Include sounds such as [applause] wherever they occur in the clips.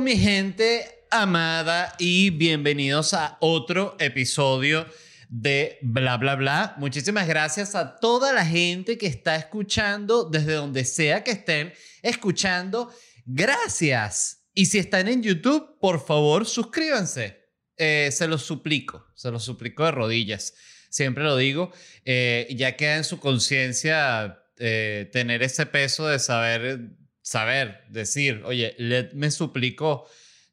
Mi gente amada y bienvenidos a otro episodio de bla bla bla. Muchísimas gracias a toda la gente que está escuchando desde donde sea que estén escuchando. Gracias. Y si están en YouTube, por favor, suscríbanse. Eh, se los suplico, se los suplico de rodillas. Siempre lo digo, eh, ya queda en su conciencia eh, tener ese peso de saber, saber, decir, oye, Led me suplicó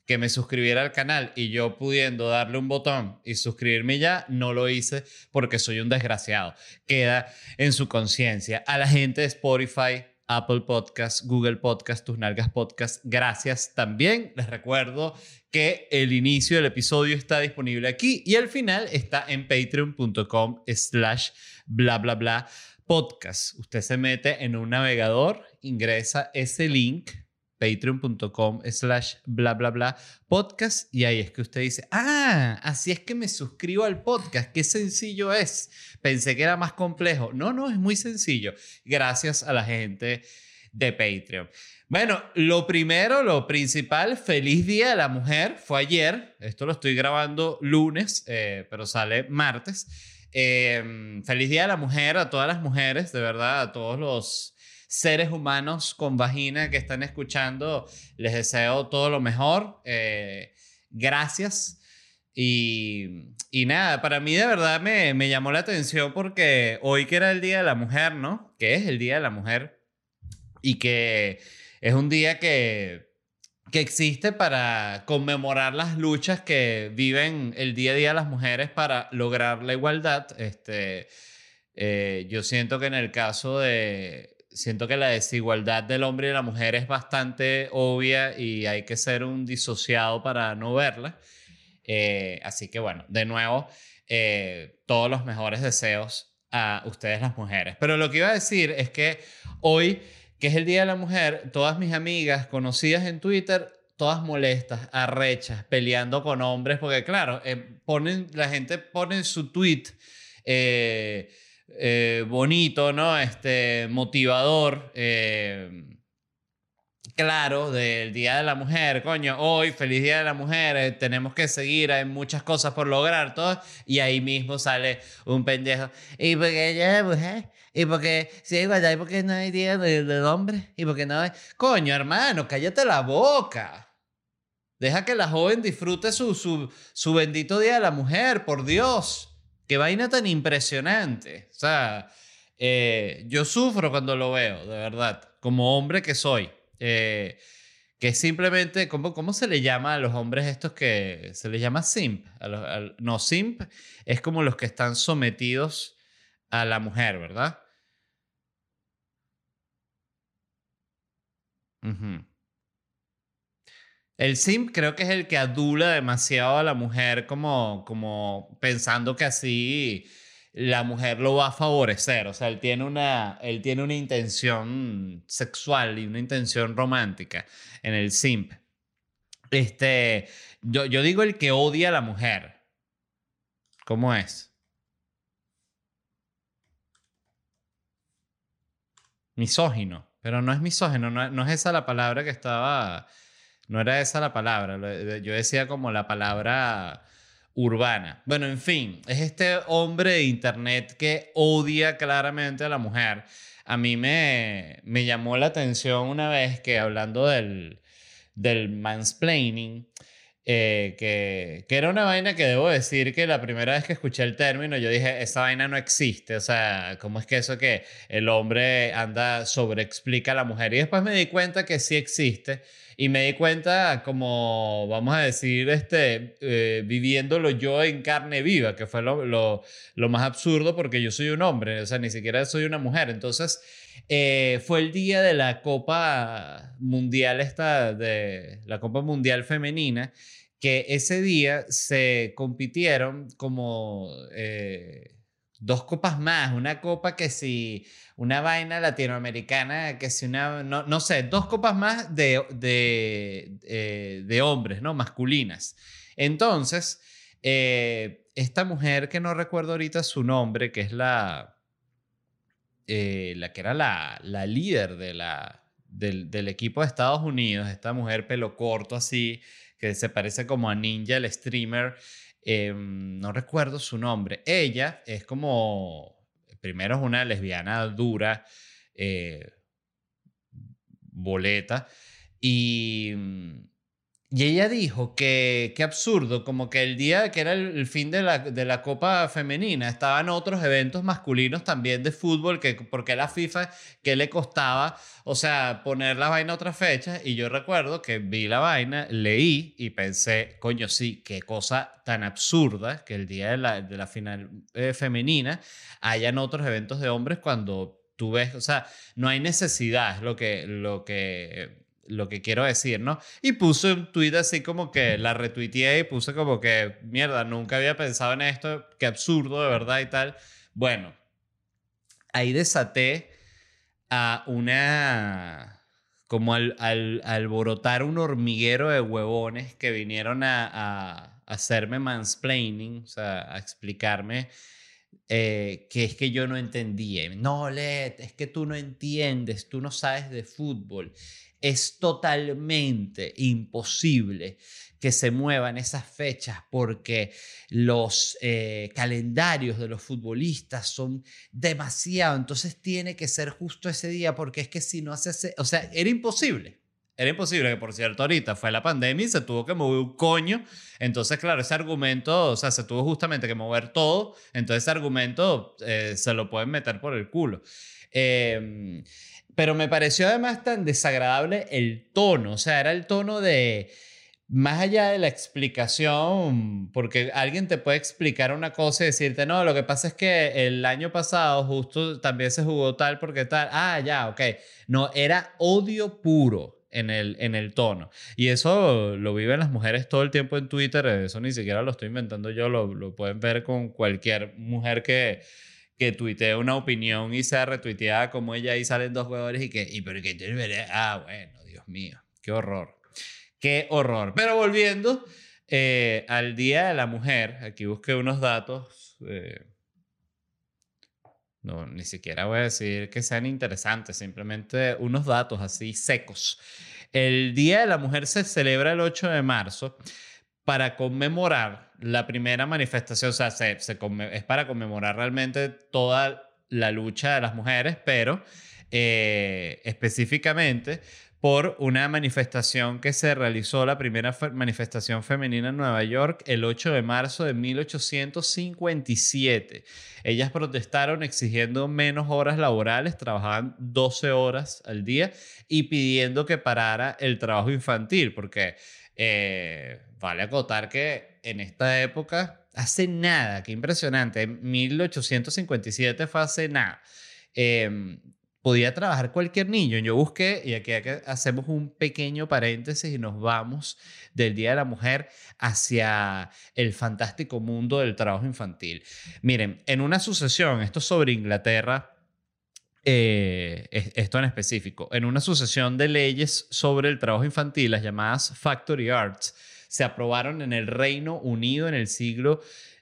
que me suscribiera al canal y yo pudiendo darle un botón y suscribirme ya, no lo hice porque soy un desgraciado. Queda en su conciencia. A la gente de Spotify, Apple Podcast, Google Podcast, Tus Nalgas Podcast, gracias también. Les recuerdo que el inicio del episodio está disponible aquí y el final está en patreon.com slash bla bla bla podcast. Usted se mete en un navegador, ingresa ese link patreon.com slash bla bla bla podcast y ahí es que usted dice, ah, así es que me suscribo al podcast, qué sencillo es. Pensé que era más complejo. No, no, es muy sencillo. Gracias a la gente de Patreon. Bueno, lo primero, lo principal, feliz Día de la Mujer. Fue ayer, esto lo estoy grabando lunes, eh, pero sale martes. Em, feliz Día de la Mujer a todas las mujeres, de verdad, a todos los seres humanos con vagina que están escuchando, les deseo todo lo mejor. Eh, gracias. Y, y, nada, para mí de verdad me, me llamó la atención porque hoy que era el Día de la Mujer, ¿no? Que es el Día de la Mujer y que es un día que, que existe para conmemorar las luchas que viven el día a día las mujeres para lograr la igualdad. Este, eh, yo siento que en el caso de, siento que la desigualdad del hombre y la mujer es bastante obvia y hay que ser un disociado para no verla. Eh, así que bueno, de nuevo, eh, todos los mejores deseos a ustedes las mujeres. Pero lo que iba a decir es que hoy, que es el Día de la Mujer, todas mis amigas conocidas en Twitter, todas molestas, arrechas, peleando con hombres, porque claro, eh, ponen, la gente pone su tweet. Eh, bonito, ¿no? Este, motivador, eh, claro, del Día de la Mujer, coño, hoy, feliz Día de la Mujer, eh, tenemos que seguir, hay muchas cosas por lograr, todo, y ahí mismo sale un pendejo, y porque ella es mujer, y porque si hay igualdad, porque no hay Día del, hombre, y porque no hay... Coño, hermano, cállate la boca. Deja que la joven disfrute su, su, su bendito Día de la Mujer, por Dios. Qué vaina tan impresionante. O sea, eh, yo sufro cuando lo veo, de verdad, como hombre que soy. Eh, que simplemente, ¿cómo, ¿cómo se le llama a los hombres estos que se les llama simp? no, simp es como los que están sometidos a la mujer, ¿verdad? El simp creo que es el que adula demasiado a la mujer como, como pensando que así la mujer lo va a favorecer. O sea, él tiene una, él tiene una intención sexual y una intención romántica en el simp. Este, yo, yo digo el que odia a la mujer. ¿Cómo es? Misógino. Pero no es misógino, no, no es esa la palabra que estaba no era esa la palabra, yo decía como la palabra urbana. Bueno, en fin, es este hombre de internet que odia claramente a la mujer. A mí me, me llamó la atención una vez que hablando del, del mansplaining, eh, que, que, era una vaina que debo decir que la primera vez que escuché el término yo dije, esa vaina no existe, o sea, ¿cómo es que eso que el hombre anda sobreexplica a la mujer? Y después me di cuenta que sí existe y me di cuenta como, vamos a decir, este, eh, viviéndolo yo en carne viva, que fue lo, lo, lo, más absurdo porque yo soy un hombre, o sea, ni siquiera soy una mujer. Entonces, eh, fue el día de la Copa Mundial, esta, de la Copa Mundial Femenina, que ese día se compitieron como... Eh, dos copas más, una copa que si una vaina latinoamericana, que si una, no, no sé, dos copas más de, de, eh, de hombres, ¿no? Masculinas. Entonces, eh, esta mujer que no recuerdo ahorita su nombre, que es la, eh, la que era la, la líder de la, del, del equipo de Estados Unidos, esta mujer pelo corto así, que se parece como a Ninja, el streamer, em, no recuerdo su nombre. Ella es como, primero es una lesbiana dura, eh, boleta, y mm, y ella dijo que, qué absurdo, como que el día que era el, fin de la, de la Copa Femenina, estaban otros eventos masculinos también de fútbol, que porque la FIFA, que le costaba, o sea, poner la vaina a otra fecha. Y yo recuerdo que vi la vaina, leí y pensé, coño, sí, qué cosa tan absurda que el día de la, de la final eh, femenina hayan otros eventos de hombres cuando tú ves, o sea, no hay necesidad, es lo que, lo que lo que quiero decir, ¿no? Y puse un tweet así como que la retuiteé y puse como que, mierda, nunca había pensado en esto, qué absurdo de verdad y tal. Bueno, ahí desaté a una, como al, al, alborotar un hormiguero de huevones que vinieron a, a, hacerme mansplaining, o sea, a explicarme eh, que es que yo no entendía. No, Led, es que tú no entiendes, tú no sabes de fútbol es totalmente imposible que se muevan esas fechas porque los eh, calendarios de los futbolistas son demasiado, entonces tiene que ser justo ese día porque es que si no hace ese, o sea, era imposible. Era imposible, que por cierto ahorita fue la pandemia y se tuvo que mover un coño. Entonces, claro, ese argumento, o sea, se tuvo justamente que mover todo. Entonces, ese argumento eh, se lo pueden meter por el culo. Eh, pero me pareció además tan desagradable el tono, o sea, era el tono de, más allá de la explicación, porque alguien te puede explicar una cosa y decirte, no, lo que pasa es que el año pasado justo también se jugó tal porque tal, ah, ya, ok, no, era odio puro. En el, en el tono. Y eso lo viven las mujeres todo el tiempo en Twitter. Eso ni siquiera lo estoy inventando yo. Lo, lo pueden ver con cualquier mujer que, que tuitee una opinión y sea retuiteada como ella y salen dos jugadores y que, y pero que ah, bueno, Dios mío, qué horror, qué horror. Pero volviendo eh, al Día de la Mujer, aquí busqué unos datos, eh, no, ni siquiera voy a decir que sean interesantes, simplemente unos datos así secos. El Día de la Mujer se celebra el 8 de marzo para conmemorar la primera manifestación, o sea, se, es para conmemorar realmente toda la lucha de las mujeres, pero eh, específicamente por una manifestación que se realizó, la primera manifestación femenina en Nueva York, el 8 de marzo de 1857. Ellas protestaron exigiendo menos horas laborales, trabajaban 12 horas al día y pidiendo que parara el trabajo infantil, porque eh, vale acotar que en esta época, hace nada, qué impresionante, 1857 fue hace nada. Em, podía trabajar cualquier niño. Yo busqué, y aquí hacemos un pequeño paréntesis y nos vamos del Día de la Mujer hacia el fantástico mundo del trabajo infantil. Miren, en una sucesión, esto sobre Inglaterra, eh, esto en específico, en una sucesión de leyes sobre el trabajo infantil, las llamadas Factory Arts, se aprobaron en el Reino Unido en el siglo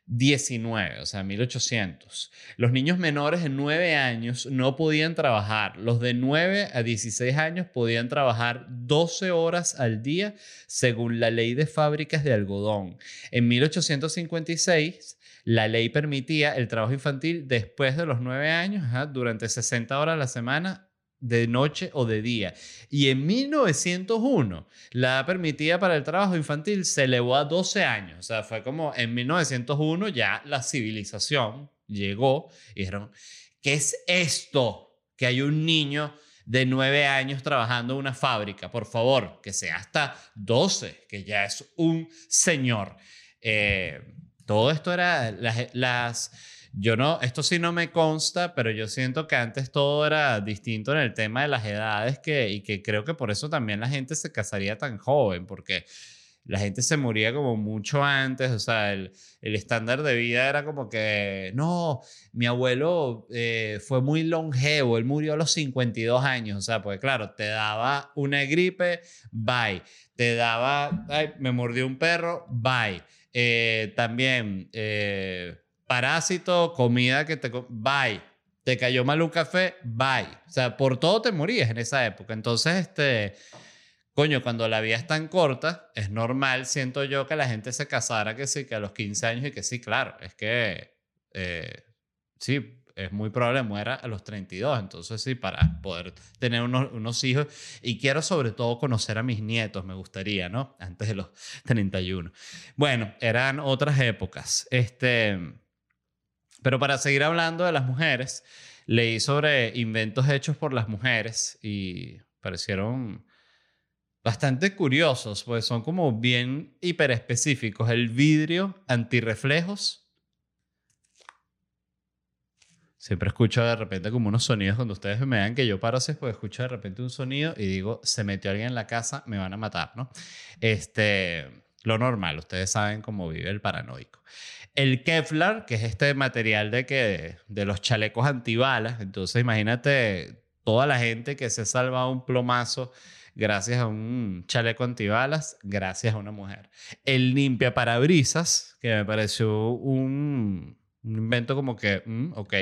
XIX, o sea, 1800. Los niños menores de 9 años no podían trabajar. Los de 9 a 16 años podían trabajar 12 horas al día según la ley de fábricas de algodón. En 1856 la ley permitía el trabajo infantil después de los nueve años, durante 60 horas a la semana, de noche o de día. Y en 1901, la edad permitida para el trabajo infantil se elevó a 12 años. O sea, fue como en 1901 ya la civilización llegó y dijeron, ¿qué es esto? Que hay un niño de 9 años trabajando en una fábrica. Por favor, que sea hasta 12, que ya es un señor. Eh, todo esto era las, yo no, esto sí no me consta, pero yo siento que antes todo era distinto en el tema de las edades que, y que creo que por eso también la gente se casaría tan joven, porque la gente se moría como mucho antes, o sea, el, el estándar de vida era como que, no, mi abuelo eh, fue muy longevo, él murió a los 52 años, o sea, pues claro, te daba una gripe, bye, te daba, ay, me mordió un perro, bye eh, también, eh, parásito, comida que te... Bye. te cayó mal un café, bye. O sea, por todo te morías en esa época. Entonces, este, coño, cuando la vida es tan corta, es normal, siento yo, que la gente se casara que sí, que a los 15 años y que sí, claro, es que, eh, sí, es muy probable muera a los 32. Entonces, sí, para poder tener unos, unos, hijos. Y quiero sobre todo conocer a mis nietos, me gustaría, ¿no? Antes de los 31. Bueno, eran otras épocas. Este, pero para seguir hablando de las mujeres, leí sobre inventos hechos por las mujeres y parecieron bastante curiosos, pues son como bien hiperespecíficos. El vidrio antirreflejos Siempre escucho de repente como unos sonidos cuando ustedes me vean que yo paro así, pues escucho de repente un sonido y digo, se metió alguien en la casa, me van a matar, ¿no? Este, lo normal, ustedes saben cómo vive el paranoico. El Kevlar, que es este material de que de los chalecos antibalas, entonces imagínate toda la gente que se salva un plomazo gracias a un chaleco antibalas, gracias a una mujer. El limpia parabrisas, que me pareció un un invento como que, mm, ok.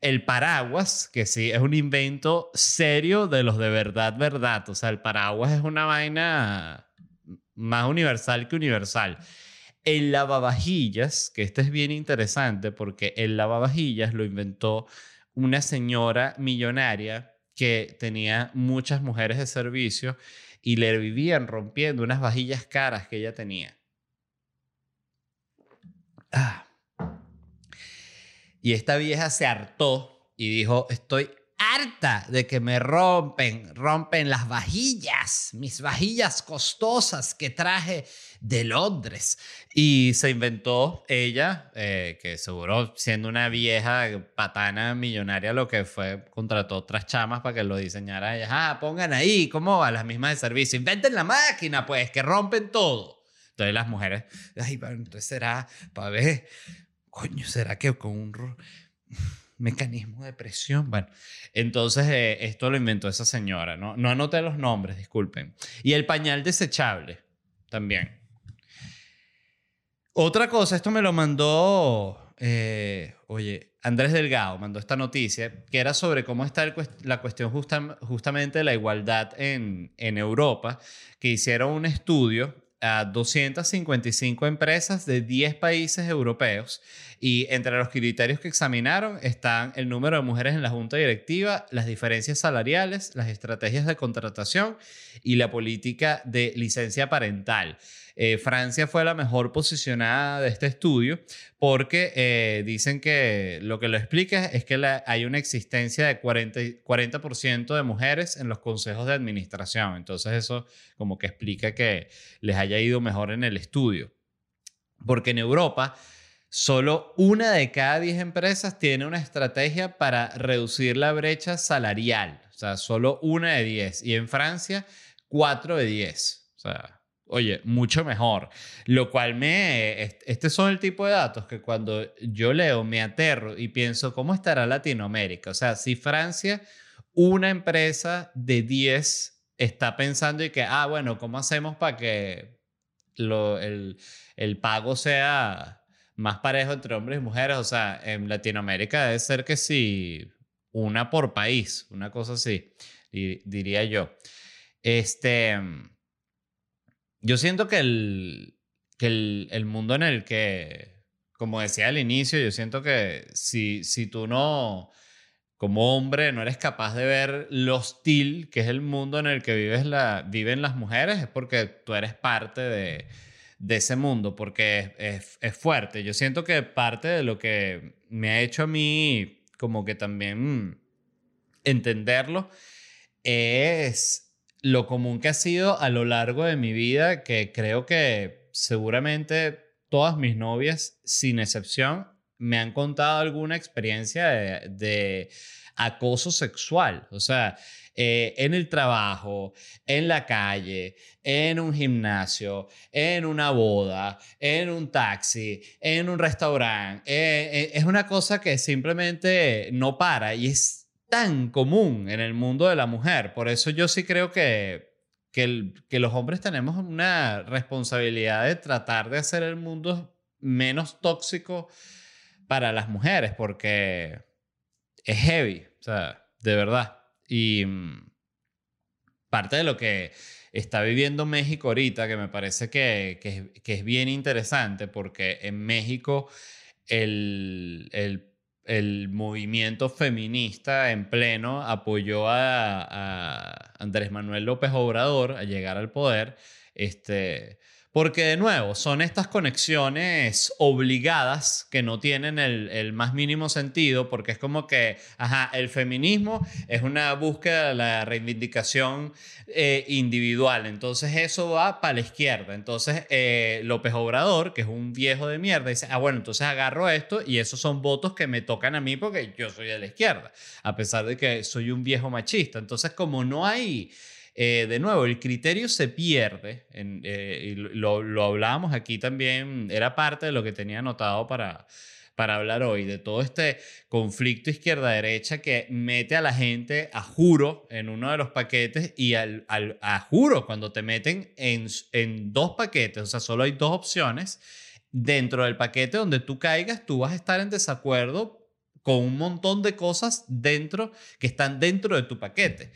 El paraguas, que sí, es un invento serio de los de verdad, verdad. O sea, el paraguas es una vaina más universal que universal. El lavavajillas, que este es bien interesante porque el lavavajillas lo inventó una señora millonaria que tenía muchas mujeres de servicio y le vivían rompiendo unas vajillas caras que ella tenía. Ah, y esta vieja se hartó y dijo, estoy harta de que me rompen, rompen las vajillas, mis vajillas costosas que traje de Londres. Y se inventó ella, eh, que seguro siendo una vieja patana millonaria, lo que fue, contrató otras chamas para que lo diseñara ella. Ah, pongan ahí, ¿cómo va? Las mismas de servicio. Inventen la máquina, pues, que rompen todo. Entonces las mujeres, ay, bueno, entonces será para ver coño, ¿será que con un mecanismo de presión? Bueno, entonces eh, esto lo inventó esa señora, ¿no? No anoté los nombres, disculpen. Y el pañal desechable también. Otra cosa, esto me lo mandó, eh, oye, Andrés Delgado mandó esta noticia, que era sobre cómo está la cuestión justamente de la igualdad en, Europa, que hicieron un estudio a 255 empresas de 10 países europeos y entre los criterios que examinaron están el número de mujeres en la junta directiva, las diferencias salariales, las estrategias de contratación y la política de licencia parental. Eh, Francia fue la mejor posicionada de este estudio porque eh, dicen que lo que lo explica es que hay una existencia de 40, 40% de mujeres en los consejos de administración. Entonces eso como que explica que les haya ido mejor en el estudio. Porque en Europa solo una de cada 10 empresas tiene una estrategia para reducir la brecha salarial. O sea, solo una de 10. Y en Francia, 4 de 10. O sea, Oye, mucho mejor. Lo cual me... Este son el tipo de datos que cuando yo leo me aterro y pienso, ¿cómo estará Latinoamérica? O sea, si Francia, una empresa de 10 está pensando y que, ah, bueno, ¿cómo hacemos para que lo, el, el pago sea más parejo entre hombres y mujeres? O sea, en Latinoamérica debe ser que sí, una por país, una cosa así, diría yo. Este yo siento que el, que el, el, mundo en el que, como decía al inicio, yo siento que si, si tú no, como hombre, no eres capaz de ver lo hostil que es el mundo en el que vives la, viven las mujeres, es porque tú eres parte de, de ese mundo, porque es, es, fuerte. Yo siento que parte de lo que me ha hecho a mí como que también entenderlo es lo común que ha sido a lo largo de mi vida, que creo que seguramente todas mis novias, sin excepción, me han contado alguna experiencia de, acoso sexual. O sea, eh, en el trabajo, en la calle, en un gimnasio, en una boda, en un taxi, en un restaurante. Eh, eh, es una cosa que simplemente no para y es tan común en el mundo de la mujer. Por eso yo sí creo que, que, que los hombres tenemos una responsabilidad de tratar de hacer el mundo menos tóxico para las mujeres, porque es heavy, o sea, de verdad. Y mm, parte de lo que está viviendo México ahorita, que me parece que, que, es bien interesante, porque en México el, el, el, movimiento feminista en pleno apoyó a, Andrés Manuel López Obrador a llegar al poder. Este, porque de nuevo, son estas conexiones obligadas que no tienen el, más mínimo sentido, porque es como que, ajá, el feminismo es una búsqueda de la reivindicación eh, individual, entonces eso va para la izquierda. Entonces eh, López Obrador, que es un viejo de mierda, dice, ah, bueno, entonces agarro esto y esos son votos que me tocan a mí porque yo soy de la izquierda, a pesar de que soy un viejo machista. Entonces, como no hay eh, de nuevo, el criterio se pierde, eh, lo, lo, hablábamos aquí también, era parte de lo que tenía anotado para, para hablar hoy, de todo este conflicto izquierda-derecha que mete a la gente a juro en uno de los paquetes y al, al, a juro cuando te meten en, en dos paquetes, o sea, solo hay dos opciones, dentro del paquete donde tú caigas, tú vas a estar en desacuerdo con un montón de cosas dentro que están dentro de tu paquete.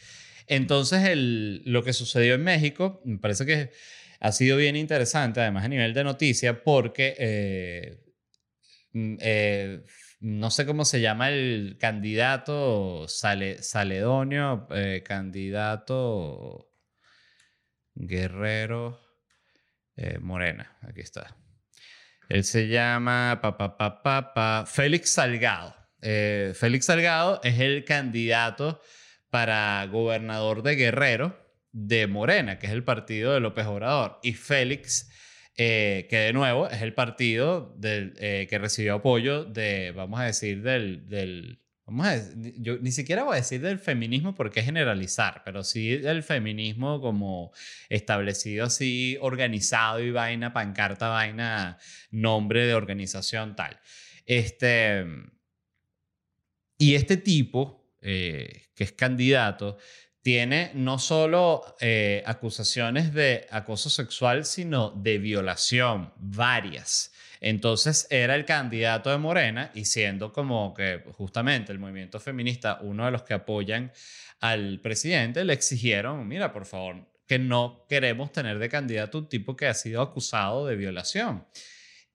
Entonces, el, lo que sucedió en México, me parece que ha sido bien interesante, además a nivel de noticia, porque eh, mm, eh, no sé cómo se llama el candidato Sale, Saledonio, eh, candidato Guerrero Morena, aquí está. Él se llama pa, Félix Salgado. Félix Salgado es el candidato para gobernador de Guerrero de Morena, que es el partido de López Obrador, y Félix, eh, que de nuevo es el partido del, eh, que recibió apoyo de, vamos a decir, del, del vamos a yo ni siquiera voy a decir del feminismo porque es generalizar, pero sí del feminismo como establecido así, organizado y vaina, pancarta, vaina, nombre de organización tal. Este, y este tipo eh, que es candidato, tiene no solo eh, acusaciones de acoso sexual, sino de violación, varias. Entonces era el candidato de Morena y siendo como que justamente el movimiento feminista uno de los que apoyan al presidente, le exigieron, mira, por favor, que no queremos tener de candidato un tipo que ha sido acusado de violación.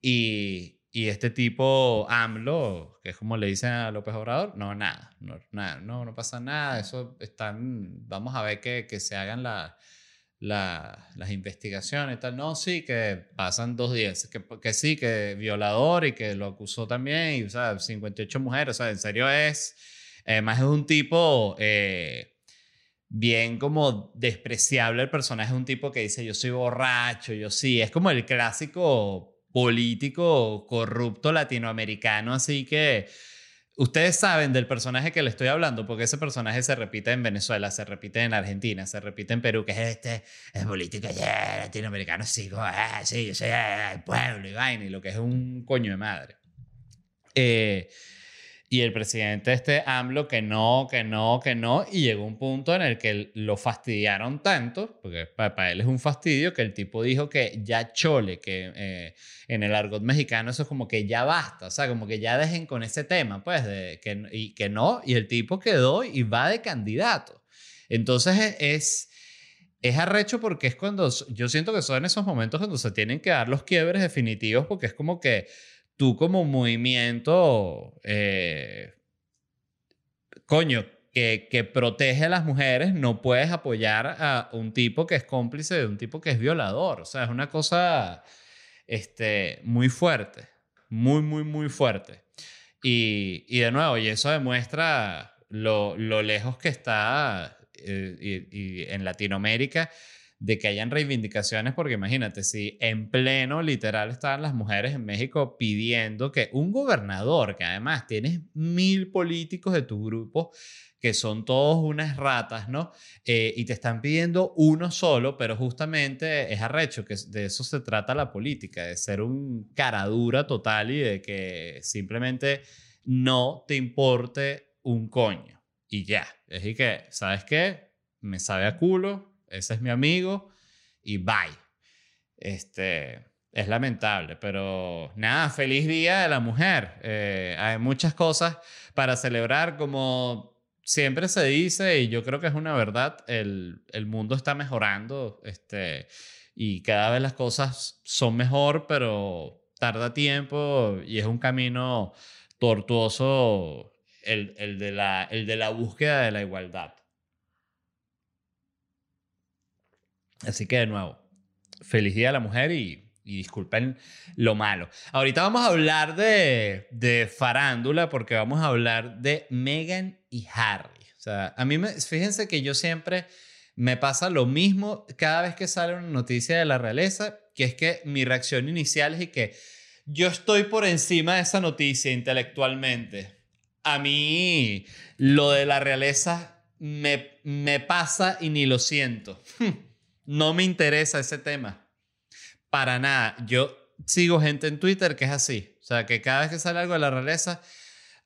Y, y este tipo, AMLO, que es como le dicen a López Obrador, no, nada, no, nada, no, no pasa nada, eso están, vamos a ver que, que se hagan la, las investigaciones y tal. No, sí, que pasan dos días, que, que sí, que violador y que lo acusó también, y, o sea, 58 mujeres, o sea, en serio es, además es un tipo... Eh, bien como despreciable el personaje, es un tipo que dice yo soy borracho, yo sí, es como el clásico político corrupto latinoamericano, así que ustedes saben del personaje que le estoy hablando, porque ese personaje se repite en Venezuela, se repite en Argentina, se repite en Perú, que es este, es político latinoamericano, sí, ah, sí, yo soy el pueblo y vaina, y lo que es un coño de madre. Eh, y el presidente este AMLO que no, que no, que no, y llegó un punto en el que lo fastidiaron tanto, porque para, él es un fastidio, que el tipo dijo que ya chole, que eh, en el argot mexicano eso es como que ya basta, o sea, como que ya dejen con ese tema, pues, de, que, y que no, y el tipo quedó y va de candidato. Entonces e, es, es arrecho porque es cuando, yo siento que son esos momentos cuando se tienen que dar los quiebres definitivos, porque es como que tú como movimiento, eh, coño, que, protege a las mujeres, no puedes apoyar a un tipo que es cómplice de un tipo que es violador. O sea, es una cosa este, muy fuerte, muy, muy, muy fuerte. Y, y de nuevo, y eso demuestra lo, lo lejos que está eh, y en Latinoamérica de que hayan reivindicaciones, porque imagínate, si en pleno literal estaban las mujeres en México pidiendo que un gobernador, que además tienes mil políticos de tu grupo, que son todos unas ratas, ¿no? Eh, y te están pidiendo uno solo, pero justamente es arrecho, que de eso se trata la política, de ser un caradura total y de que simplemente no te importe un coño. Y ya, es decir que, ¿sabes qué? Me sabe a culo, ese es mi amigo y bye. Este, es lamentable, pero nada, feliz día de la mujer. Eh, hay muchas cosas para celebrar, como siempre se dice, y yo creo que es una verdad, el, el mundo está mejorando este, y cada vez las cosas son mejor, pero tarda tiempo y es un camino tortuoso el, el, de, la, el de la búsqueda de la igualdad. Así que de nuevo, feliz día a la mujer y, disculpen lo malo. Ahorita vamos a hablar de, de farándula porque vamos a hablar de Meghan y Harry. O sea, a mí me, fíjense que yo siempre me pasa lo mismo cada vez que sale una noticia de la realeza, que es que mi reacción inicial es que yo estoy por encima de esa noticia intelectualmente. A mí lo de la realeza me, me pasa y ni lo siento. [laughs] No me interesa ese tema. Para nada. Yo sigo gente en Twitter que es así. O sea, que cada vez que sale algo de la realeza,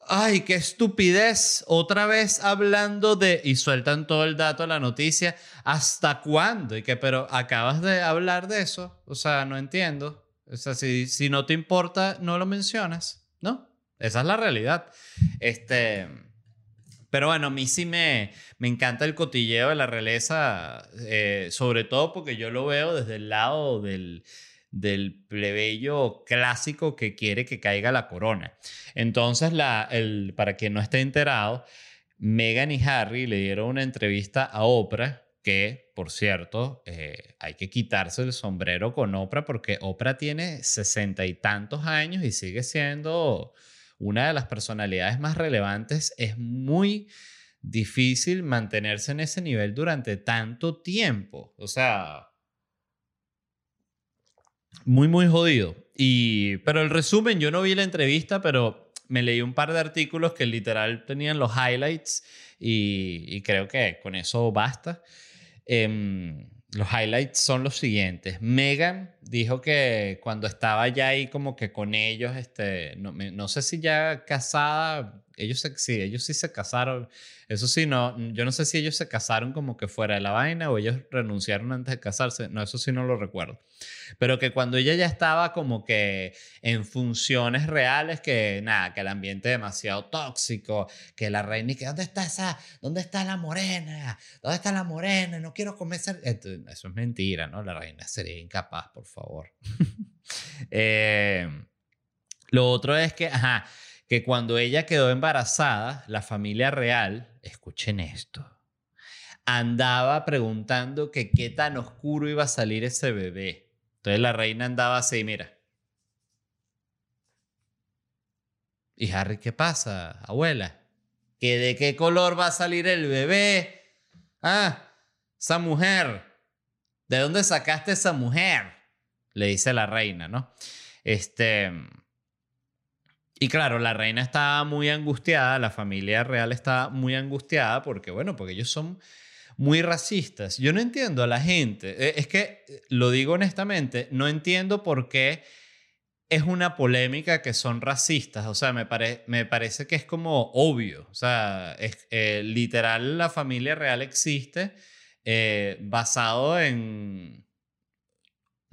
ay, qué estupidez. Otra vez hablando de... Y sueltan todo el dato, la noticia. ¿Hasta cuándo? Y que, pero acabas de hablar de eso. O sea, no entiendo. O sea, si, si no te importa, no lo mencionas. ¿No? Esa es la realidad. Este... Pero bueno, a mí sí me, me encanta el cotilleo de la realeza, eh, sobre todo porque yo lo veo desde el lado del, del plebeyo clásico que quiere que caiga la corona. Entonces, la, el, para quien no esté enterado, Meghan y Harry le dieron una entrevista a Oprah, que, por cierto, eh, hay que quitarse el sombrero con Oprah porque Oprah tiene sesenta y tantos años y sigue siendo una de las personalidades más relevantes, es muy difícil mantenerse en ese nivel durante tanto tiempo. O sea, muy, muy jodido. Y, pero el resumen, yo no vi la entrevista, pero me leí un par de artículos que literal tenían los highlights y, creo que con eso basta. Em, los highlights son los siguientes. Megan dijo que cuando estaba ya ahí como que con ellos, este, no, no sé si ya casada, ellos sí, ellos sí se casaron. Eso sí, no, yo no sé si ellos se casaron como que fuera de la vaina o ellos renunciaron antes de casarse. No, eso sí no lo recuerdo. Pero que cuando ella ya estaba como que en funciones reales, que nada, que el ambiente demasiado tóxico, que la reina y que ¿dónde está esa? ¿Dónde está la morena? ¿Dónde está la morena? No quiero comer. Eso es mentira, ¿no? La reina sería incapaz, por favor. [laughs] Eh, lo otro es que, ajá, que cuando ella quedó embarazada, la familia real, escuchen esto, andaba preguntando que qué tan oscuro iba a salir ese bebé. Entonces la reina andaba así, mira. ¿Y Harry qué pasa, abuela? ¿Que de qué color va a salir el bebé? Ah, esa mujer. ¿De dónde sacaste esa mujer? Le dice la reina, ¿no? Este y claro, la reina estaba muy angustiada, la familia real estaba muy angustiada porque, bueno, porque ellos son muy racistas. Yo no entiendo a la gente, eh, es que, eh, lo digo honestamente, no entiendo por qué es una polémica que son racistas. O sea, me, me parece que es como obvio. O sea, es, eh, literal la familia real existe basado en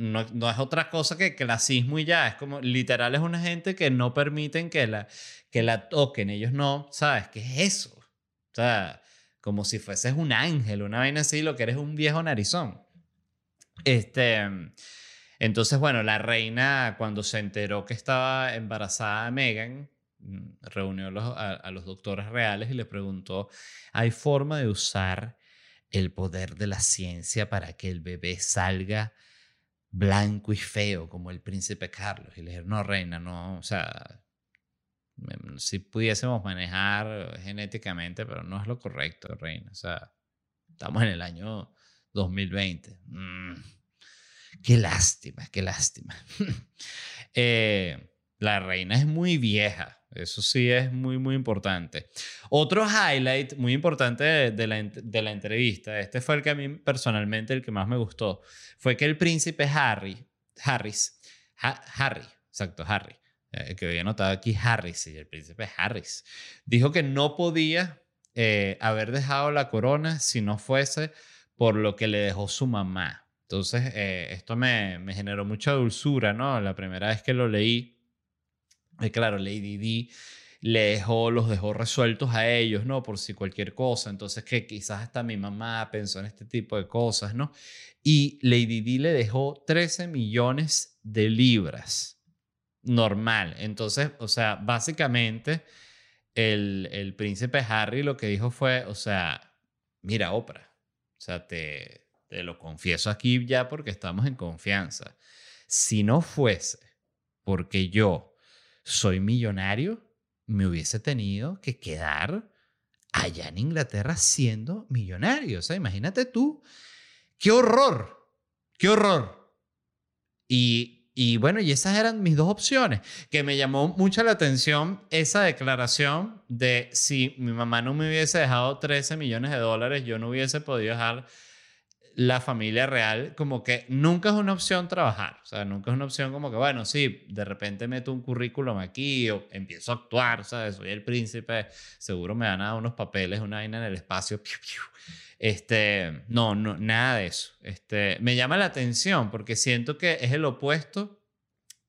no, es otra cosa que clasismo y ya. Es como, literal, es una gente que no permiten que la, que la toquen. Ellos no, ¿sabes? ¿Qué es eso? O sea, como si fueses un ángel, una vaina así, lo que eres un viejo narizón. Este. Entonces, bueno, la reina, cuando se enteró que estaba embarazada Megan, mm, reunió a, a los doctores reales y le preguntó: ¿hay forma de usar el poder de la ciencia para que el bebé salga? Blanco y feo como el príncipe Carlos. Y le dijeron, no, reina, no, o sea, si pudiésemos manejar genéticamente, pero no es lo correcto, reina. O sea, estamos en el año 2020. Mm, qué lástima, qué lástima. [laughs] eh, la reina es muy vieja. Eso sí es muy, muy importante. Otro highlight muy importante de, la, de, la, entrevista, este fue el que a mí personalmente el que más me gustó, fue que el príncipe Harry, Harris, Harry, exacto, Harry, eh, que había notado aquí Harris, y el príncipe Harris, dijo que no podía eh, haber dejado la corona si no fuese por lo que le dejó su mamá. Entonces, eh, esto me, me, generó mucha dulzura, ¿no? La primera vez que lo leí, claro, Lady D le dejó, los dejó resueltos a ellos, ¿no? Por si cualquier cosa. Entonces, que quizás hasta mi mamá pensó en este tipo de cosas, ¿no? Y Lady D le dejó 13 millones de libras. Normal. Entonces, o sea, básicamente, el, el príncipe Harry lo que dijo fue, o sea, mira, Oprah, o sea, te, te lo confieso aquí ya porque estamos en confianza. Si no fuese porque yo soy millonario, me hubiese tenido que quedar allá en Inglaterra siendo millonario. O sea, imagínate tú, qué horror, qué horror. Y, y bueno, y esas eran mis dos opciones, que me llamó mucho la atención esa declaración de si mi mamá no me hubiese dejado 13 millones de dólares, yo no hubiese podido dejar la familia real como que nunca es una opción trabajar. O sea, nunca es una opción como que, bueno, sí, de repente meto un currículum aquí o empiezo a actuar, ¿sabes? Soy el príncipe, seguro me dan a unos papeles, una vaina en el espacio. Este, no, no, nada de eso. Este, me llama la atención porque siento que es el opuesto,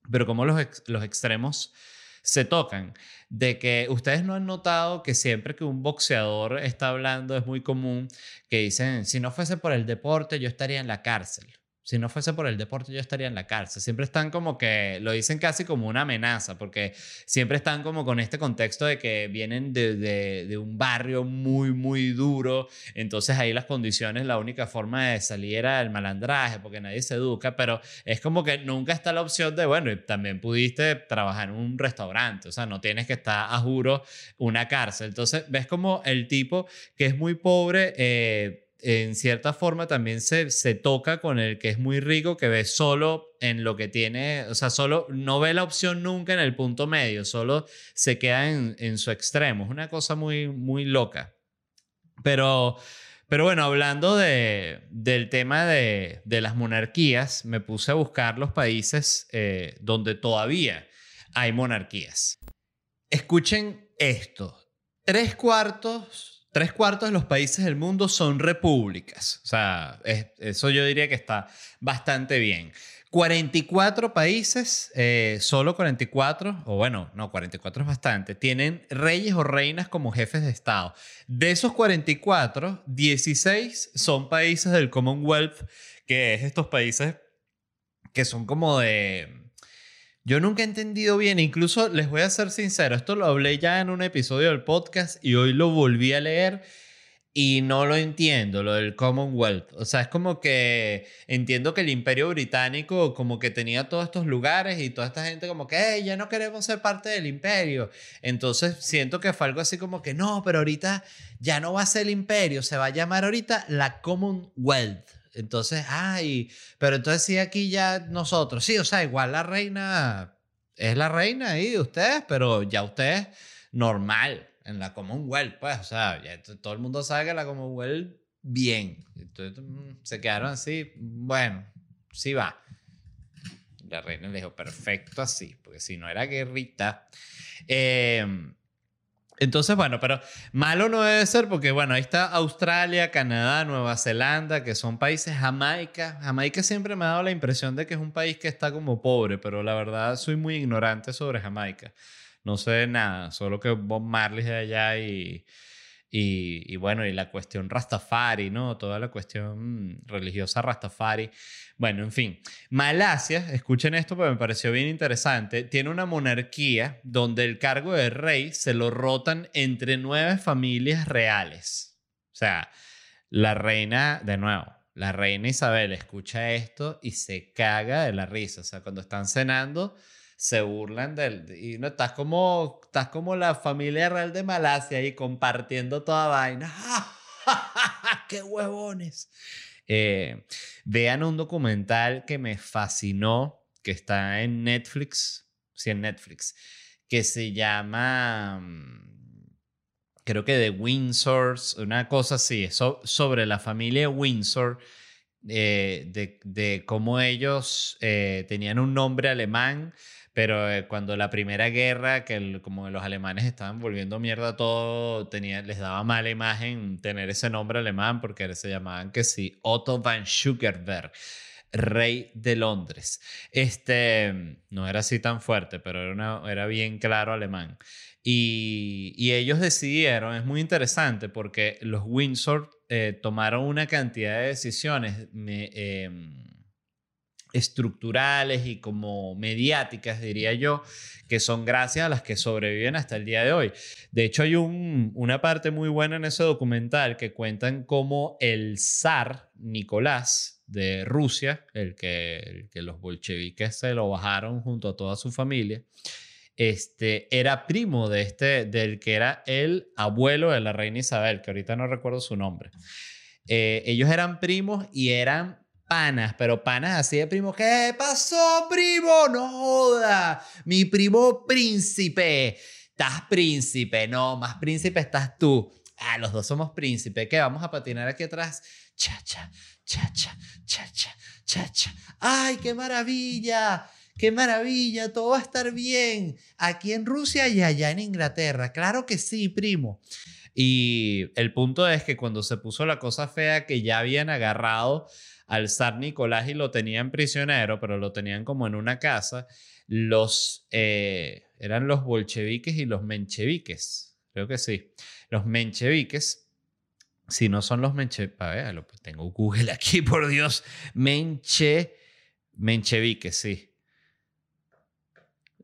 pero como los, los extremos se tocan. De que ustedes no han notado que siempre que un boxeador está hablando es muy común que dicen, si no fuese por el deporte, yo estaría en la cárcel. Si no fuese por el deporte, yo estaría en la cárcel. Siempre están como que lo dicen casi como una amenaza, porque siempre están como con este contexto de que vienen de, de, un barrio muy, muy duro. Entonces ahí las condiciones, la única forma de salir era el malandraje, porque nadie se educa, pero es como que nunca está la opción de, bueno, también pudiste trabajar en un restaurante, o sea, no tienes que estar a juro una cárcel. Entonces ves como el tipo que es muy pobre. Eh, en cierta forma también se, se toca con el que es muy rico, que ve solo en lo que tiene, o sea, solo no ve la opción nunca en el punto medio, solo se queda en, en su extremo. Es una cosa muy, muy loca. Pero, pero bueno, hablando de, del tema de, de, las monarquías, me puse a buscar los países eh, donde todavía hay monarquías. Escuchen esto. Tres cuartos tres cuartos de los países del mundo son repúblicas. O sea, eso yo diría que está bastante bien. 44 países, eh, solo 44, o bueno, no, 44 es bastante, tienen reyes o reinas como jefes de Estado. De esos 44, 16 son países del Commonwealth, que es estos países que son como de yo nunca he entendido bien, incluso les voy a ser sincero, esto lo hablé ya en un episodio del podcast y hoy lo volví a leer y no lo entiendo, lo del Commonwealth. O sea, es como que entiendo que el imperio británico como que tenía todos estos lugares y toda esta gente como que, hey, ya no queremos ser parte del imperio. Entonces siento que fue algo así como que, no, pero ahorita ya no va a ser el imperio, se va a llamar ahorita la Commonwealth. Entonces, ay, pero entonces sí aquí ya nosotros, sí, o sea, igual la reina es la reina ahí de ustedes, pero ya ustedes normal en la Commonwealth, pues, o sea, ya todo el mundo sabe que la Commonwealth bien. Entonces mm, se quedaron así, bueno, sí va. La reina le dijo, perfecto así, porque si no era guerrita. Eh, entonces, bueno, pero malo no debe ser porque, bueno, ahí está Australia, Canadá, Nueva Zelanda, que son países, Jamaica. Jamaica siempre me ha dado la impresión de que es un país que está como pobre, pero la verdad soy muy ignorante sobre Jamaica. No sé nada, solo que Bob Marley de allá y, y, bueno, y la cuestión Rastafari, ¿no? Toda la cuestión religiosa Rastafari. Bueno, en fin. Malasia, escuchen esto porque me pareció bien interesante, tiene una monarquía donde el cargo de rey se lo rotan entre nueve familias reales. O sea, la reina, de nuevo, la reina Isabel escucha esto y se caga de la risa. O sea, cuando están cenando se burlan del... Y no, estás como, estás como la familia real de Malasia ahí compartiendo toda vaina. [laughs] ¡Qué huevones! Eh, vean un documental que me fascinó, que está en Netflix, sí, en Netflix, que se llama, mm, creo que The Windsors, una cosa así, sobre la familia Windsor. Eh, de, de, cómo ellos eh, tenían un nombre alemán, pero eh, cuando la primera guerra, que como los alemanes estaban volviendo mierda todo, tenía, les daba mala imagen tener ese nombre alemán porque se llamaban que sí, Otto van Schuckerberg. rey de Londres. Este, no era así tan fuerte, pero era, una- era bien claro alemán. Y, y ellos decidieron, es muy interesante porque los Windsor eh, tomaron una cantidad de decisiones me- em, estructurales y como mediáticas, diría yo, que son gracias a las que sobreviven hasta el día de hoy. De hecho, hay un- una parte muy buena en ese documental que cuentan cómo el zar Nicolás de Rusia, el que, el que los bolcheviques se lo bajaron junto a toda su familia, este, era primo de este, del que era el abuelo de la reina Isabel, que ahorita no recuerdo su nombre. Eh, ellos eran primos y eran panas, pero panas así de primo. ¿Qué pasó, primo? No joda. Mi primo príncipe. Estás príncipe. No, más príncipe estás tú. Ah, los dos somos príncipe. ¿Qué? Vamos a patinar aquí atrás. Cha, cha, cha, cha, cha, cha, cha, cha. ¡Ay, qué maravilla! ¡Qué maravilla! Todo va a estar bien. Aquí en Rusia y allá en Inglaterra. Claro que sí, primo. Y el punto es que cuando se puso la cosa fea, que ya habían agarrado al zar Nicolás y lo tenían prisionero, pero lo tenían como en una casa, los, eh, eran los bolcheviques y los mencheviques, creo que sí, los mencheviques, si no son los mencheviques, a ver, tengo Google [laughs] aquí, por Dios, menche, mencheviques, sí.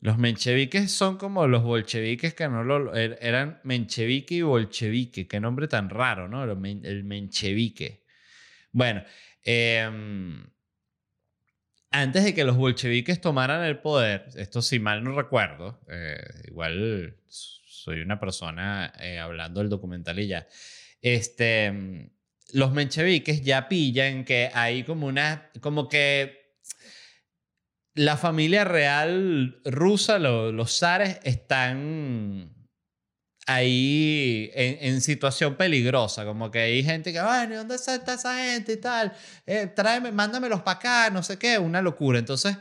Los mencheviques son como los bolcheviques que no lo er- eran menchevique y bolchevique. Qué nombre tan raro, ¿no? El menchevique. Bueno, em, antes de que los bolcheviques tomaran el poder, esto si mal no recuerdo, eh, igual soy una persona eh, hablando del documental y ya. Este, em, los mencheviques ya pillan que hay como una, como que la familia real rusa, lo- los zares, están ahí en, situación peligrosa. Como que hay gente que, bueno, ¿y ¿dónde está esa gente y tal? Eh, tráeme, mándamelos para acá, no sé qué, una locura. Entonces,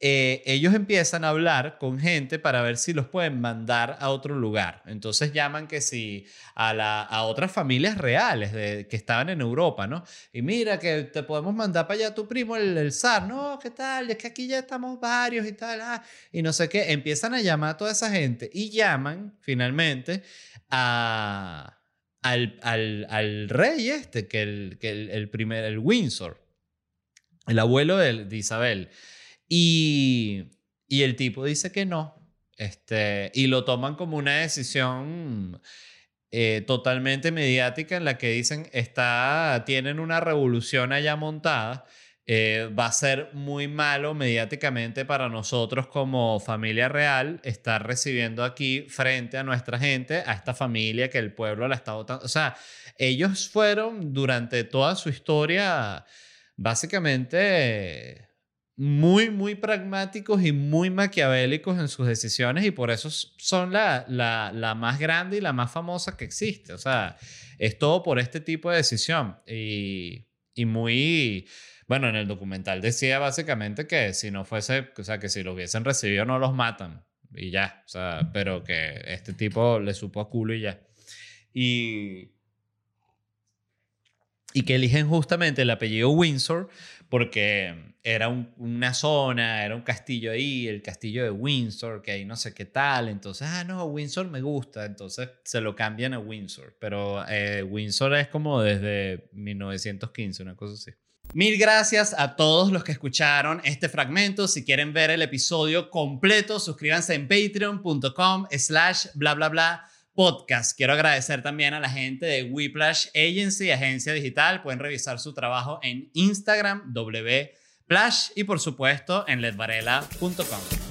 eh, ellos empiezan a hablar con gente para ver si los pueden mandar a otro lugar. Entonces llaman que si a, la, a otras familias reales que estaban en Europa, ¿no? Y mira que te podemos mandar para allá tu primo, el, el zar, ¿no? ¿Qué tal? Es que aquí ya estamos varios y tal, ah, y no sé qué. Empiezan a llamar a toda esa gente y llaman finalmente al, al, al rey este, que el, que el, primer, el Windsor, el abuelo de Isabel. Y, y el tipo dice que no. Este, y lo toman como una decisión eh, totalmente mediática en la que dicen, está, tienen una revolución allá montada. eh, va a ser muy malo mediáticamente para nosotros como familia real estar recibiendo aquí frente a nuestra gente, a esta familia que el pueblo la está votando. O sea, ellos fueron durante toda su historia básicamente muy, muy pragmáticos y muy maquiavélicos en sus decisiones y por eso son la, la, la más grande y la más famosa que existe. O sea, es todo por este tipo de decisión y, y muy... Bueno, en el documental decía básicamente que si no fuese, o sea, que si lo hubiesen recibido no los matan y ya, o sea, pero que este tipo le supo a culo y ya. Y, y que eligen justamente el apellido Windsor porque era un- una zona, era un castillo ahí, el castillo de Windsor, que ahí no sé qué tal, entonces, ah, no, Windsor me gusta, entonces se lo cambian a Windsor, pero eh, Windsor es como desde 1915, una cosa así. Mil gracias a todos los que escucharon este fragmento. Si quieren ver el episodio completo, suscríbanse en patreon.com slash bla bla bla podcast. Quiero agradecer también a la gente de Whiplash Agency, agencia digital. Pueden revisar su trabajo en Instagram, wplash y por supuesto en ledvarela.com.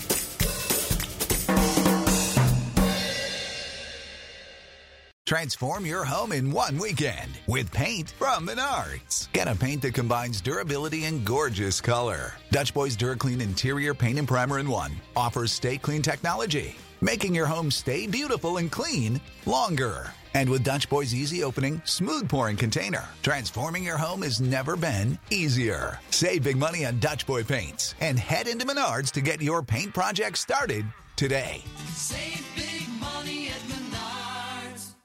Transform your home in one weekend with paint from Menards. Get a paint that combines durability and gorgeous color. Dutch Boys DuraClean Interior Paint and Primer in One offers stay clean technology, making your home stay beautiful and clean longer. And with Dutch Boy's easy opening, smooth pouring container, transforming your home has never been easier. Save big money on Dutch Boy paints and head into Menards to get your paint project started today. Save big money at Menards.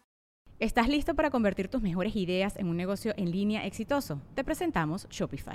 ¿Estás listo para convertir tus mejores ideas en un negocio en línea exitoso? Te presentamos Shopify.